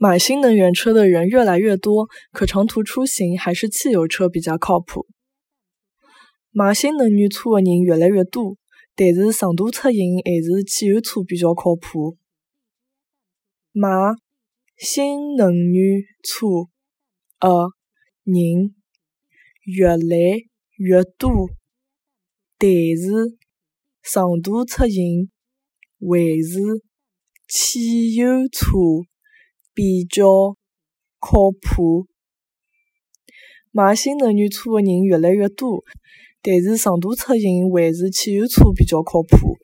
买新能源车的人越来越多，可长途出行还是汽油车比较靠谱。买新能源车的人越来越多，但是长途出行还是汽油车比较靠谱。买新能源车的人越来越多，但是长途出行还是汽油车。比较靠谱。买新能源车的人越来越多，但是长途出行还是汽油车比较靠谱。